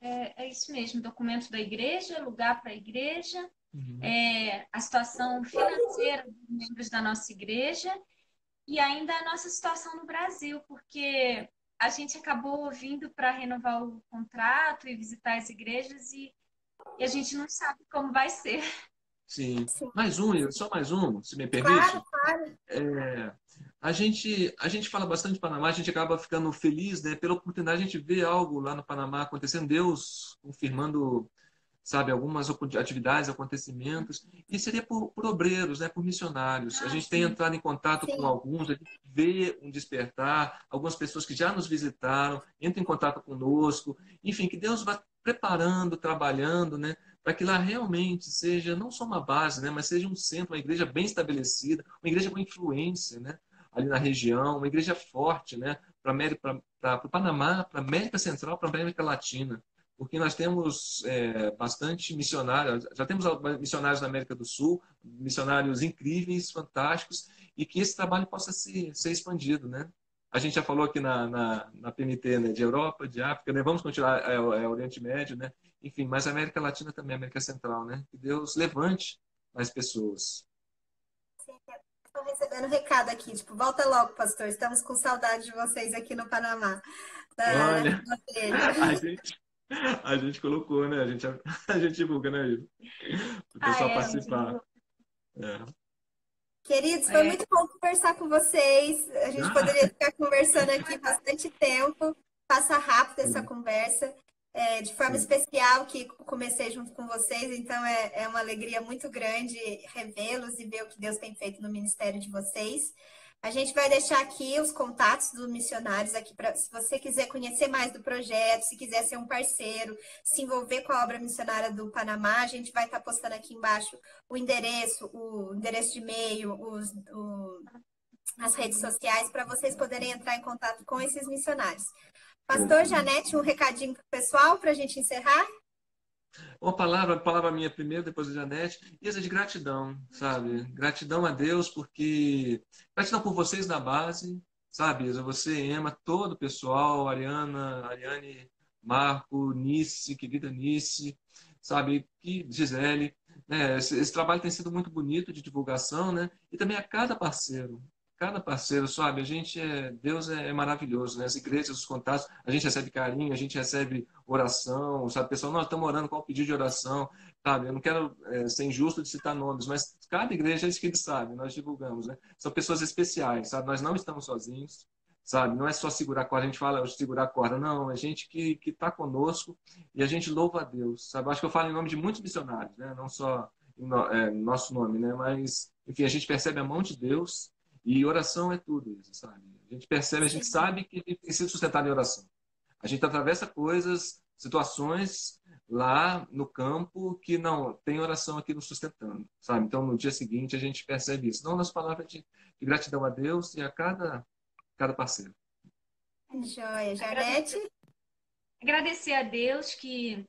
É, é, isso mesmo, documento da igreja, lugar para a igreja, uhum. é, a situação financeira dos membros da nossa igreja e ainda a nossa situação no Brasil, porque a gente acabou vindo para renovar o contrato e visitar as igrejas e, e, a gente não sabe como vai ser. Sim. Sim. Mais um, só mais um, se me permite. Claro, claro. É, a, gente, a gente fala bastante de Panamá, a gente acaba ficando feliz né, pela oportunidade, a gente vê algo lá no Panamá acontecendo, Deus confirmando sabe, algumas atividades, acontecimentos, e seria por, por obreiros, né, por missionários. Ah, a gente sim. tem entrado em contato sim. com alguns, a gente vê um despertar, algumas pessoas que já nos visitaram, entram em contato conosco, enfim, que Deus vá preparando, trabalhando, né, para que lá realmente seja não só uma base, né, mas seja um centro, uma igreja bem estabelecida, uma igreja com influência, né, ali na região, uma igreja forte, né, para o Panamá, para a América Central, para a América Latina porque nós temos é, bastante missionários, já temos missionários na América do Sul, missionários incríveis, fantásticos, e que esse trabalho possa ser, ser expandido, né? A gente já falou aqui na, na, na PMT né, de Europa, de África, né? vamos continuar é, é, Oriente Médio, né? Enfim, mas a América Latina também, América Central, né? Que Deus levante mais pessoas. Estou recebendo recado aqui, tipo, volta logo, pastor, estamos com saudade de vocês aqui no Panamá. Olha, <laughs> a gente, a gente colocou, né? A gente, a gente divulga, né, Ivo? Para o pessoal ah, é, participar. É. Queridos, foi é. muito bom conversar com vocês. A gente poderia ficar conversando aqui bastante tempo. Passa rápido essa conversa. É, de forma Sim. especial, que comecei junto com vocês, então é, é uma alegria muito grande revê-los e ver o que Deus tem feito no ministério de vocês. A gente vai deixar aqui os contatos dos missionários aqui para se você quiser conhecer mais do projeto, se quiser ser um parceiro, se envolver com a obra missionária do Panamá, a gente vai estar tá postando aqui embaixo o endereço, o endereço de e-mail, os, o, as redes sociais para vocês poderem entrar em contato com esses missionários. Pastor Janete, um recadinho para o pessoal para a gente encerrar? Uma palavra, palavra minha primeiro, depois a Janete, e essa de gratidão, sabe? Gratidão a Deus, porque. Gratidão por vocês na base, sabe? Você, Emma, todo o pessoal, Ariana, Ariane, Marco, Nice, querida Nice, sabe? Que Gisele. Né? Esse, esse trabalho tem sido muito bonito de divulgação, né? E também a cada parceiro, cada parceiro, sabe? A gente é, Deus é, é, maravilhoso, né? As igrejas, os contatos, a gente recebe carinho, a gente recebe oração, sabe? Pessoal, nós estamos orando, qual o pedido de oração, sabe? Eu não quero é, ser injusto de citar nomes, mas cada igreja é isso que eles sabem, nós divulgamos, né? São pessoas especiais, sabe? Nós não estamos sozinhos, sabe? Não é só segurar a corda, a gente fala segurar a corda, não, é gente que que está conosco e a gente louva a Deus, sabe? Acho que eu falo em nome de muitos missionários, né? Não só no, é, nosso nome, né? Mas, enfim, a gente percebe a mão de Deus e oração é tudo isso, sabe? A gente percebe, a gente sabe que tem sido sustentado em oração. A gente atravessa coisas, situações lá no campo que não tem oração aqui nos sustentando, sabe? Então, no dia seguinte, a gente percebe isso. Não nas palavras de, de gratidão a Deus e a cada, cada parceiro. Joia. Janete? Agradecer a Deus que,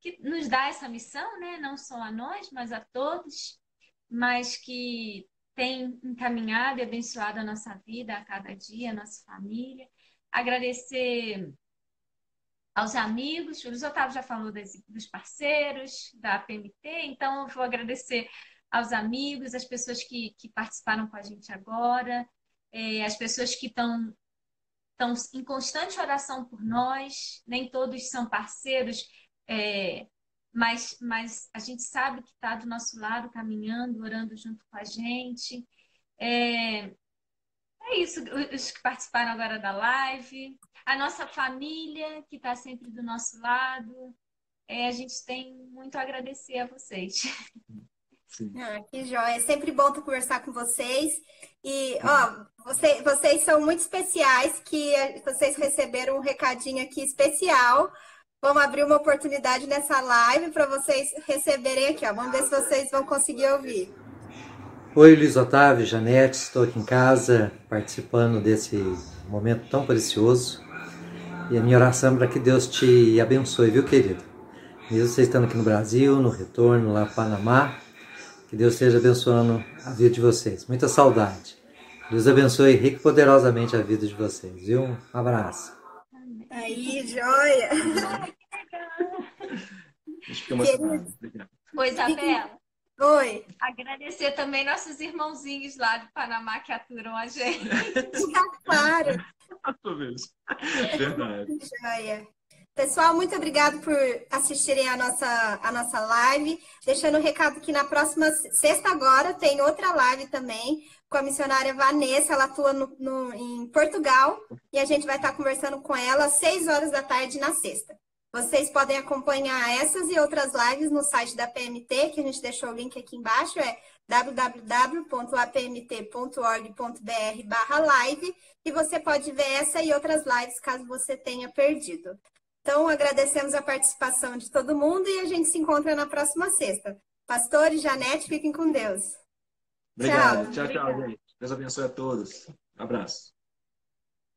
que nos dá essa missão, né? Não só a nós, mas a todos, mas que tem encaminhado e abençoado a nossa vida a cada dia, a nossa família. Agradecer aos amigos, o Luiz Otávio já falou das, dos parceiros da PMT, então eu vou agradecer aos amigos, as pessoas que, que participaram com a gente agora, é, as pessoas que estão estão em constante oração por nós, nem todos são parceiros, é, mas, mas a gente sabe que está do nosso lado, caminhando, orando junto com a gente. É, é isso, os que participaram agora da live, a nossa família que está sempre do nosso lado. É, a gente tem muito a agradecer a vocês. Ah, que joia. É sempre bom conversar com vocês. E, ó, você, vocês são muito especiais, que vocês receberam um recadinho aqui especial. Vamos abrir uma oportunidade nessa live para vocês receberem aqui, ó. Vamos ver se vocês vão conseguir ouvir. Oi, Luiz Otávio, Janete, estou aqui em casa participando desse momento tão precioso. E a minha oração é para que Deus te abençoe, viu, querido? Mesmo você estando aqui no Brasil, no retorno lá para Panamá, que Deus esteja abençoando a vida de vocês. Muita saudade. Deus abençoe rico e poderosamente a vida de vocês, viu? Um abraço. Aí, joia! Oi, Isabela. Oi. Agradecer também nossos irmãozinhos lá do Panamá que aturam a gente. claro. Verdade. Joia. Pessoal, muito obrigado por assistirem a nossa, a nossa live. Deixando um recado que na próxima sexta agora tem outra live também com a missionária Vanessa. Ela atua no, no, em Portugal e a gente vai estar conversando com ela às seis horas da tarde na sexta. Vocês podem acompanhar essas e outras lives no site da PMT, que a gente deixou o link aqui embaixo, é www.apmt.org.br barra live e você pode ver essa e outras lives caso você tenha perdido. Então, agradecemos a participação de todo mundo e a gente se encontra na próxima sexta. Pastor e Janete, fiquem com Deus. Obrigado. Tchau, tchau, tchau gente. Deus abençoe a todos. Um abraço.